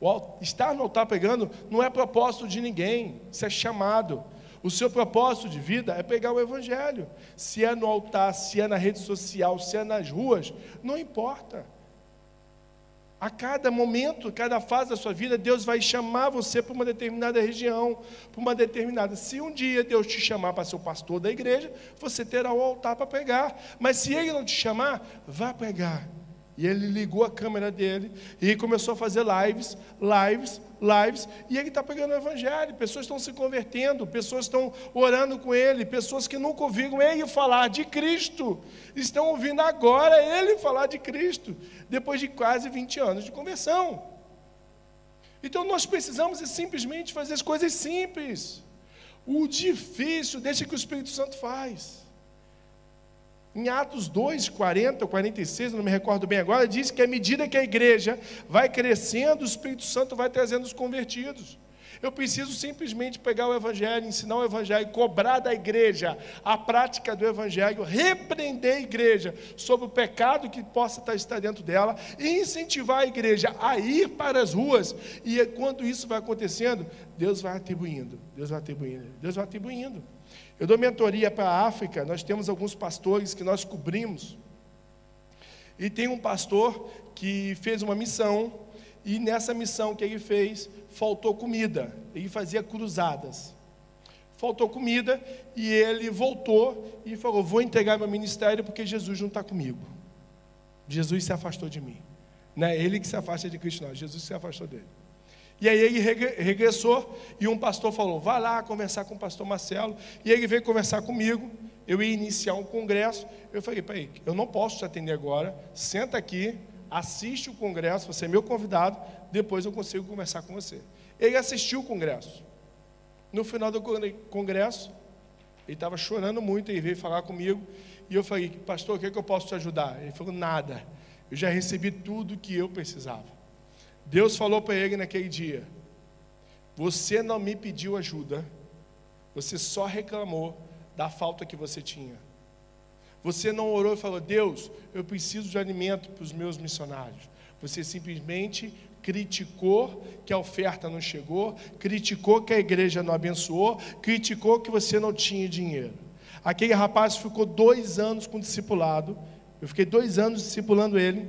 O, estar no altar pregando não é propósito de ninguém, isso é chamado. O seu propósito de vida é pegar o Evangelho. Se é no altar, se é na rede social, se é nas ruas, não importa. A cada momento, cada fase da sua vida, Deus vai chamar você para uma determinada região, para uma determinada. Se um dia Deus te chamar para ser o pastor da igreja, você terá o altar para pregar. Mas se Ele não te chamar, vá pregar. E ele ligou a câmera dele e começou a fazer lives, lives, lives, e ele está pegando o evangelho. Pessoas estão se convertendo, pessoas estão orando com ele, pessoas que nunca ouviram ele falar de Cristo, estão ouvindo agora ele falar de Cristo, depois de quase 20 anos de conversão. Então nós precisamos simplesmente fazer as coisas simples. O difícil, deixa que o Espírito Santo faz. Em Atos 2, 40 ou 46, não me recordo bem agora, diz que à medida que a igreja vai crescendo, o Espírito Santo vai trazendo os convertidos. Eu preciso simplesmente pegar o Evangelho, ensinar o Evangelho, cobrar da igreja a prática do Evangelho, repreender a igreja sobre o pecado que possa estar dentro dela e incentivar a igreja a ir para as ruas. E quando isso vai acontecendo, Deus vai atribuindo, Deus vai atribuindo, Deus vai atribuindo. Eu dou mentoria para a África, nós temos alguns pastores que nós cobrimos. E tem um pastor que fez uma missão, e nessa missão que ele fez, faltou comida. Ele fazia cruzadas. Faltou comida e ele voltou e falou: Vou entregar meu ministério porque Jesus não está comigo. Jesus se afastou de mim. Não é ele que se afasta de Cristo, não. Jesus se afastou dele. E aí ele regressou e um pastor falou: Vá lá conversar com o pastor Marcelo. E ele veio conversar comigo. Eu ia iniciar um congresso. Eu falei: Peraí, eu não posso te atender agora. Senta aqui, assiste o congresso. Você é meu convidado. Depois eu consigo conversar com você. Ele assistiu o congresso. No final do congresso, ele estava chorando muito. Ele veio falar comigo. E eu falei: Pastor, o que, é que eu posso te ajudar? Ele falou: Nada. Eu já recebi tudo que eu precisava. Deus falou para ele naquele dia: Você não me pediu ajuda, você só reclamou da falta que você tinha. Você não orou e falou: Deus, eu preciso de alimento para os meus missionários. Você simplesmente criticou que a oferta não chegou, criticou que a igreja não abençoou, criticou que você não tinha dinheiro. Aquele rapaz ficou dois anos com discipulado. Eu fiquei dois anos discipulando ele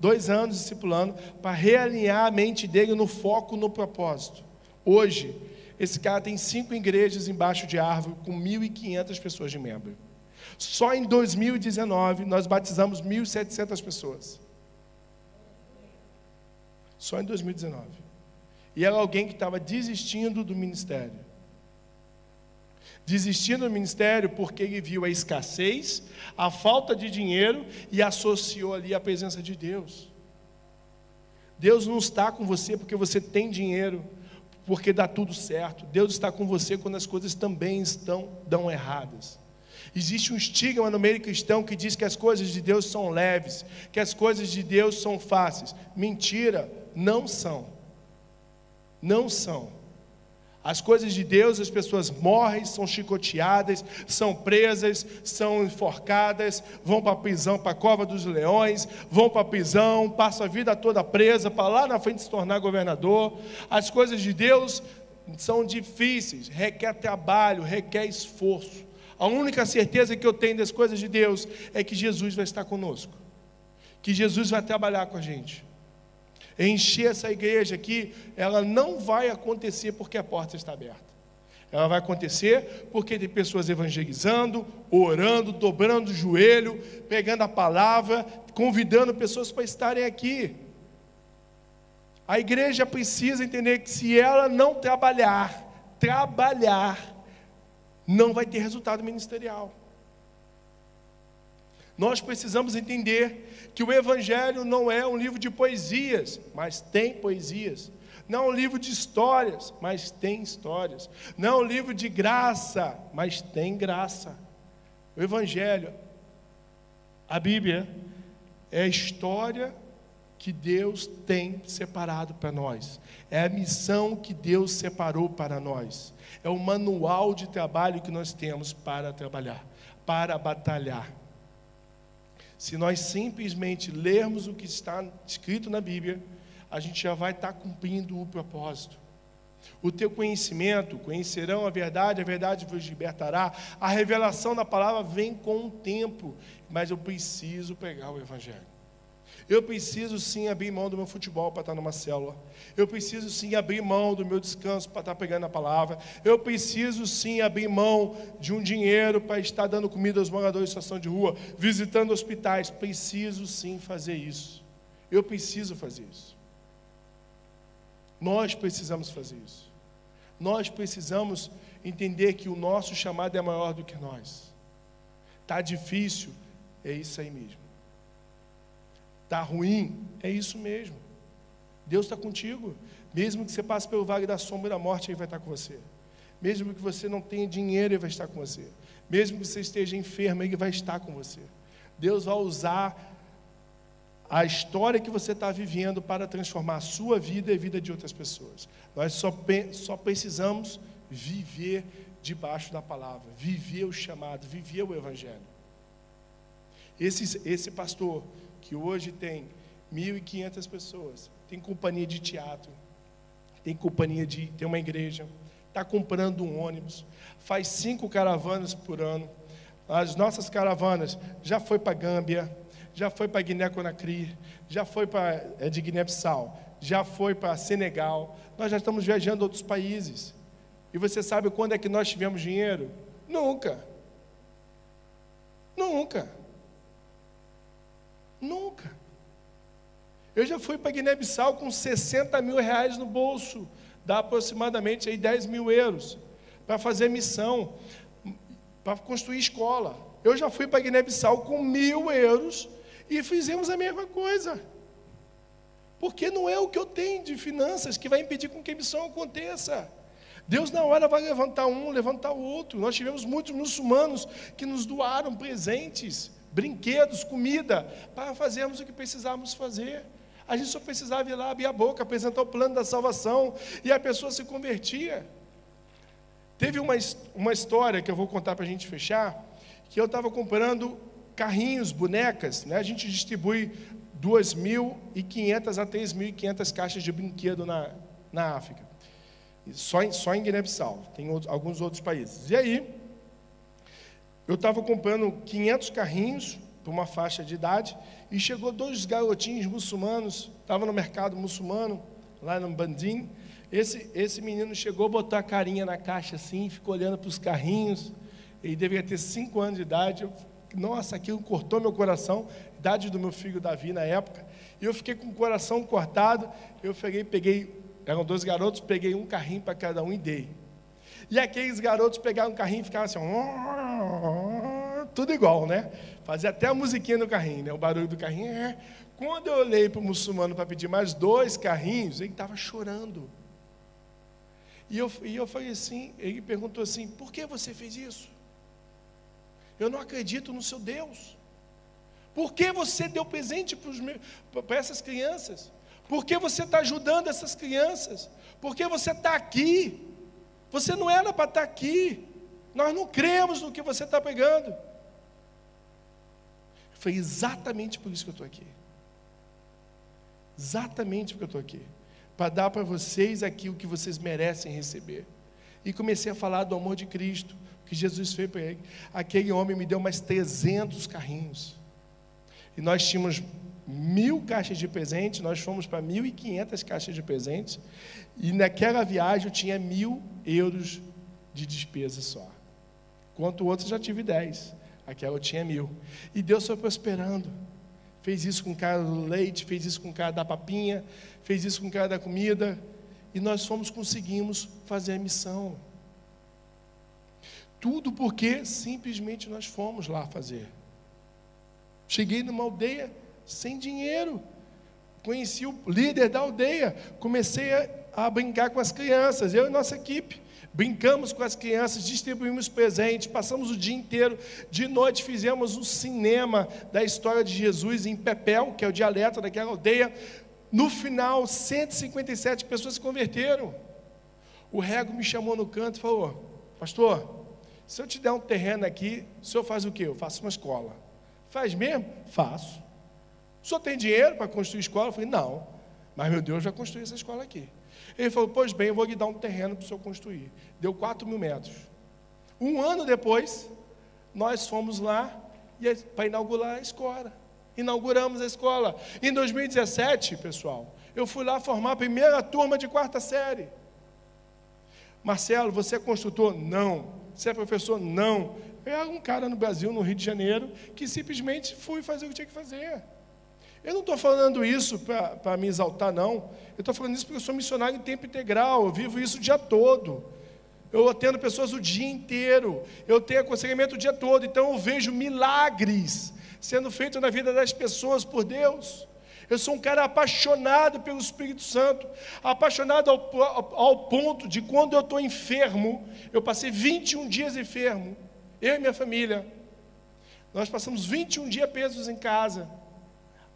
dois anos discipulando, para realinhar a mente dele no foco, no propósito. Hoje, esse cara tem cinco igrejas embaixo de árvore, com 1.500 pessoas de membro. Só em 2019, nós batizamos 1.700 pessoas. Só em 2019. E era alguém que estava desistindo do ministério desistindo do ministério porque ele viu a escassez, a falta de dinheiro e associou ali a presença de Deus. Deus não está com você porque você tem dinheiro, porque dá tudo certo. Deus está com você quando as coisas também estão dão erradas. Existe um estigma no meio cristão que diz que as coisas de Deus são leves, que as coisas de Deus são fáceis. Mentira, não são. Não são. As coisas de Deus, as pessoas morrem, são chicoteadas, são presas, são enforcadas, vão para a prisão, para a cova dos leões, vão para a prisão, passam a vida toda presa, para lá na frente se tornar governador. As coisas de Deus são difíceis, requer trabalho, requer esforço. A única certeza que eu tenho das coisas de Deus é que Jesus vai estar conosco, que Jesus vai trabalhar com a gente encher essa igreja aqui, ela não vai acontecer porque a porta está aberta. Ela vai acontecer porque tem pessoas evangelizando, orando, dobrando o joelho, pegando a palavra, convidando pessoas para estarem aqui. A igreja precisa entender que se ela não trabalhar, trabalhar, não vai ter resultado ministerial. Nós precisamos entender que o Evangelho não é um livro de poesias, mas tem poesias. Não é um livro de histórias, mas tem histórias. Não é um livro de graça, mas tem graça. O Evangelho, a Bíblia, é a história que Deus tem separado para nós. É a missão que Deus separou para nós. É o manual de trabalho que nós temos para trabalhar, para batalhar. Se nós simplesmente lermos o que está escrito na Bíblia, a gente já vai estar cumprindo o propósito. O teu conhecimento, conhecerão a verdade, a verdade vos libertará. A revelação da palavra vem com o tempo, mas eu preciso pegar o Evangelho. Eu preciso sim abrir mão do meu futebol para estar numa célula. Eu preciso sim abrir mão do meu descanso para estar pegando a palavra. Eu preciso sim abrir mão de um dinheiro para estar dando comida aos moradores de situação de rua, visitando hospitais. Preciso sim fazer isso. Eu preciso fazer isso. Nós precisamos fazer isso. Nós precisamos entender que o nosso chamado é maior do que nós. Tá difícil, é isso aí mesmo. Está ruim? É isso mesmo. Deus está contigo. Mesmo que você passe pelo vale da sombra da morte, Ele vai estar com você. Mesmo que você não tenha dinheiro, Ele vai estar com você. Mesmo que você esteja enfermo, Ele vai estar com você. Deus vai usar a história que você está vivendo para transformar a sua vida e a vida de outras pessoas. Nós só, só precisamos viver debaixo da palavra, viver o chamado, viver o evangelho. Esse, esse pastor que hoje tem 1.500 pessoas, tem companhia de teatro, tem companhia de, tem uma igreja, está comprando um ônibus, faz cinco caravanas por ano. As nossas caravanas já foi para Gâmbia, já foi para Guiné-Conakry, já foi para é de Guiné-Bissau, já foi para Senegal. Nós já estamos viajando a outros países. E você sabe quando é que nós tivemos dinheiro? Nunca. Nunca. Nunca. Eu já fui para Guiné-Bissau com 60 mil reais no bolso, dá aproximadamente aí 10 mil euros, para fazer missão, para construir escola. Eu já fui para Guiné-Bissau com mil euros e fizemos a mesma coisa. Porque não é o que eu tenho de finanças que vai impedir com que a missão aconteça. Deus, na hora, vai levantar um, levantar o outro. Nós tivemos muitos muçulmanos que nos doaram presentes, brinquedos, comida, para fazermos o que precisávamos fazer. A gente só precisava ir lá, abrir a boca, apresentar o plano da salvação, e a pessoa se convertia. Teve uma, uma história que eu vou contar para a gente fechar, que eu estava comprando carrinhos, bonecas, né? a gente distribui 2.500 a 3.500 caixas de brinquedo na, na África. Só em, só em Guiné-Bissau, tem alguns outros países. E aí, eu estava comprando 500 carrinhos para uma faixa de idade, e chegou dois garotinhos muçulmanos, estava no mercado muçulmano, lá no Bandim. Esse, esse menino chegou, botou a carinha na caixa assim, ficou olhando para os carrinhos. Ele deveria ter cinco anos de idade. Eu, nossa, aquilo cortou meu coração, idade do meu filho Davi na época. E eu fiquei com o coração cortado. Eu peguei, peguei, eram dois garotos, peguei um carrinho para cada um e dei. E aqueles garotos pegaram um carrinho e ficavam assim, tudo igual, né? Fazia até a musiquinha no carrinho, né? O barulho do carrinho. É. Quando eu olhei para o muçulmano para pedir mais dois carrinhos, ele estava chorando. E eu, e eu falei assim, ele perguntou assim, por que você fez isso? Eu não acredito no seu Deus. Por que você deu presente para essas crianças? Por que você está ajudando essas crianças? Por que você está aqui? Você não era para estar aqui. Nós não cremos no que você está pegando. Foi exatamente por isso que eu estou aqui. Exatamente porque eu estou aqui. Para dar para vocês aqui o que vocês merecem receber. E comecei a falar do amor de Cristo, que Jesus fez para ele. Aquele homem me deu mais 300 carrinhos. E nós tínhamos mil caixas de presente, nós fomos para 1.500 caixas de presentes. E naquela viagem eu tinha mil euros de despesa só. Enquanto o outro já tive 10. Aquela eu tinha mil. E Deus foi prosperando. Fez isso com o cara do leite, fez isso com o cara da papinha, fez isso com o cara da comida. E nós fomos, conseguimos fazer a missão. Tudo porque simplesmente nós fomos lá fazer. Cheguei numa aldeia sem dinheiro. Conheci o líder da aldeia. Comecei a, a brincar com as crianças, eu e nossa equipe. Brincamos com as crianças, distribuímos presentes, passamos o dia inteiro. De noite fizemos um cinema da história de Jesus em Pepel, que é o dialeto daquela aldeia. No final, 157 pessoas se converteram. O rego me chamou no canto e falou: Pastor, se eu te der um terreno aqui, o senhor faz o quê? Eu faço uma escola. Faz mesmo? Faço. O senhor tem dinheiro para construir escola? Eu falei: Não, mas meu Deus vai construir essa escola aqui. Ele falou: Pois bem, eu vou lhe dar um terreno para o senhor construir. Deu 4 mil metros. Um ano depois, nós fomos lá para inaugurar a escola. Inauguramos a escola. Em 2017, pessoal, eu fui lá formar a primeira turma de quarta série. Marcelo, você é construtor? Não. Você é professor? Não. Eu era um cara no Brasil, no Rio de Janeiro, que simplesmente fui fazer o que tinha que fazer. Eu não estou falando isso para me exaltar, não. Eu estou falando isso porque eu sou missionário em tempo integral, eu vivo isso o dia todo. Eu atendo pessoas o dia inteiro, eu tenho aconselhamento o dia todo, então eu vejo milagres sendo feitos na vida das pessoas por Deus. Eu sou um cara apaixonado pelo Espírito Santo, apaixonado ao, ao ponto de quando eu estou enfermo, eu passei 21 dias enfermo, eu e minha família. Nós passamos 21 dias presos em casa.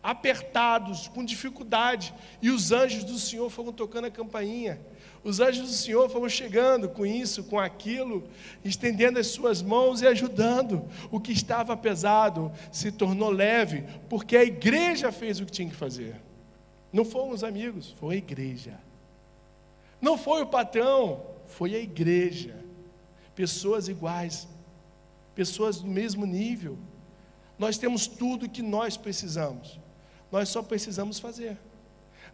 Apertados, com dificuldade, e os anjos do Senhor foram tocando a campainha. Os anjos do Senhor foram chegando com isso, com aquilo, estendendo as suas mãos e ajudando. O que estava pesado se tornou leve, porque a igreja fez o que tinha que fazer. Não foram os amigos, foi a igreja. Não foi o patrão, foi a igreja. Pessoas iguais, pessoas do mesmo nível. Nós temos tudo que nós precisamos. Nós só precisamos fazer.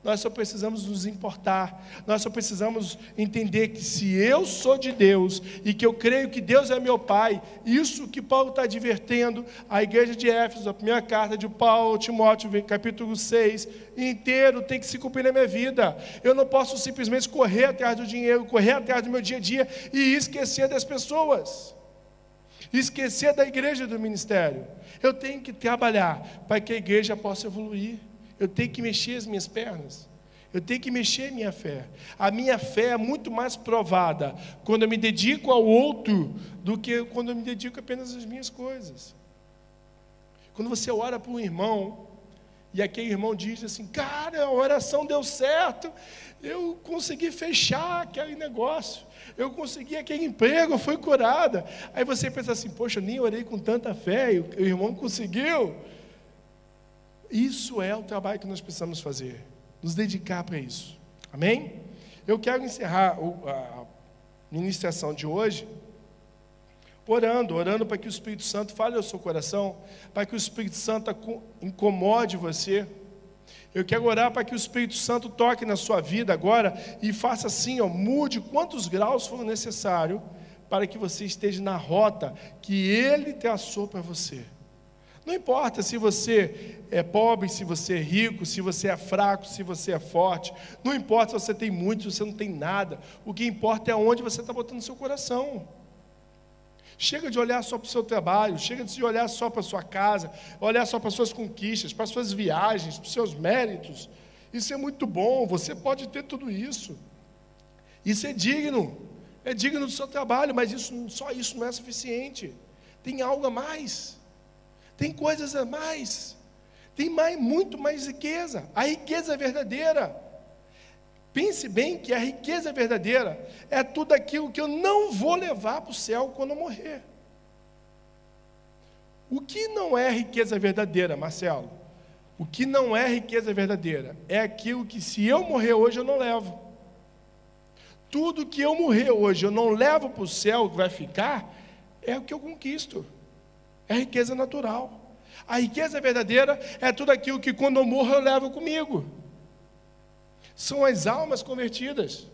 Nós só precisamos nos importar. Nós só precisamos entender que se eu sou de Deus e que eu creio que Deus é meu Pai, isso que Paulo está advertendo a igreja de Éfeso, a primeira carta de Paulo, Timóteo, capítulo 6, inteiro tem que se cumprir na minha vida. Eu não posso simplesmente correr atrás do dinheiro, correr atrás do meu dia a dia e esquecer das pessoas. Esquecer da igreja do ministério. Eu tenho que trabalhar para que a igreja possa evoluir. Eu tenho que mexer as minhas pernas. Eu tenho que mexer minha fé. A minha fé é muito mais provada quando eu me dedico ao outro do que quando eu me dedico apenas às minhas coisas. Quando você ora para um irmão e aquele irmão diz assim: Cara, a oração deu certo, eu consegui fechar aquele negócio, eu consegui aquele emprego, foi curada. Aí você pensa assim: Poxa, eu nem orei com tanta fé, o irmão conseguiu. Isso é o trabalho que nós precisamos fazer, nos dedicar para isso. Amém? Eu quero encerrar a ministração de hoje orando, orando para que o Espírito Santo fale ao seu coração, para que o Espírito Santo incomode você. Eu quero orar para que o Espírito Santo toque na sua vida agora e faça assim, ó, mude quantos graus for necessário para que você esteja na rota que Ele traçou para você. Não importa se você é pobre, se você é rico, se você é fraco, se você é forte. Não importa se você tem muito, se você não tem nada. O que importa é onde você está botando seu coração. Chega de olhar só para o seu trabalho, chega de olhar só para a sua casa, olhar só para as suas conquistas, para as suas viagens, para os seus méritos. Isso é muito bom, você pode ter tudo isso. Isso é digno, é digno do seu trabalho, mas isso, só isso não é suficiente. Tem algo a mais. Tem coisas a mais. Tem mais, muito mais riqueza. A riqueza verdadeira. Pense bem que a riqueza verdadeira é tudo aquilo que eu não vou levar para o céu quando eu morrer. O que não é riqueza verdadeira, Marcelo? O que não é riqueza verdadeira é aquilo que, se eu morrer hoje, eu não levo. Tudo que eu morrer hoje, eu não levo para o céu, que vai ficar, é o que eu conquisto é riqueza natural. A riqueza verdadeira é tudo aquilo que quando eu morro eu levo comigo. São as almas convertidas.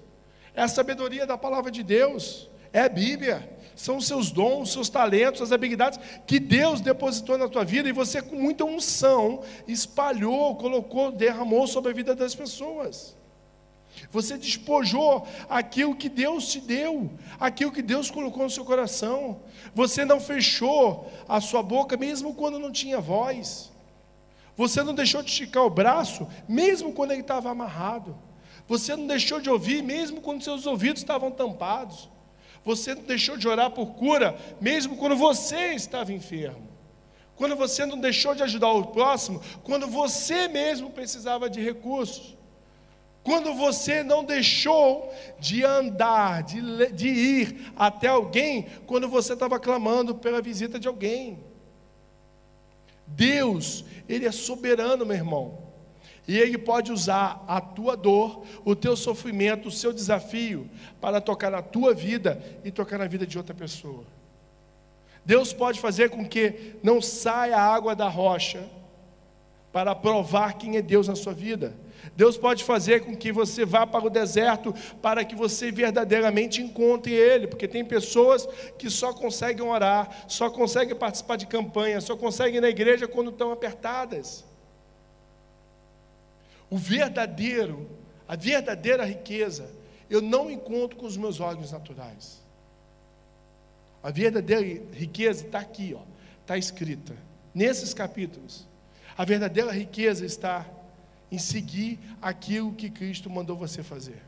É a sabedoria da palavra de Deus. É a Bíblia. São os seus dons, seus talentos, as habilidades que Deus depositou na tua vida e você, com muita unção, espalhou, colocou, derramou sobre a vida das pessoas. Você despojou aquilo que Deus te deu, aquilo que Deus colocou no seu coração. Você não fechou a sua boca mesmo quando não tinha voz. Você não deixou de esticar o braço mesmo quando ele estava amarrado. Você não deixou de ouvir mesmo quando seus ouvidos estavam tampados. Você não deixou de orar por cura mesmo quando você estava enfermo. Quando você não deixou de ajudar o próximo, quando você mesmo precisava de recursos. Quando você não deixou de andar, de, de ir até alguém, quando você estava clamando pela visita de alguém. Deus, Ele é soberano, meu irmão. E Ele pode usar a tua dor, o teu sofrimento, o seu desafio, para tocar na tua vida e tocar na vida de outra pessoa. Deus pode fazer com que não saia água da rocha, para provar quem é Deus na sua vida. Deus pode fazer com que você vá para o deserto para que você verdadeiramente encontre Ele, porque tem pessoas que só conseguem orar, só conseguem participar de campanha, só conseguem ir na igreja quando estão apertadas. O verdadeiro, a verdadeira riqueza, eu não encontro com os meus olhos naturais. A verdadeira riqueza está aqui, ó, está escrita nesses capítulos. A verdadeira riqueza está em seguir aquilo que Cristo mandou você fazer.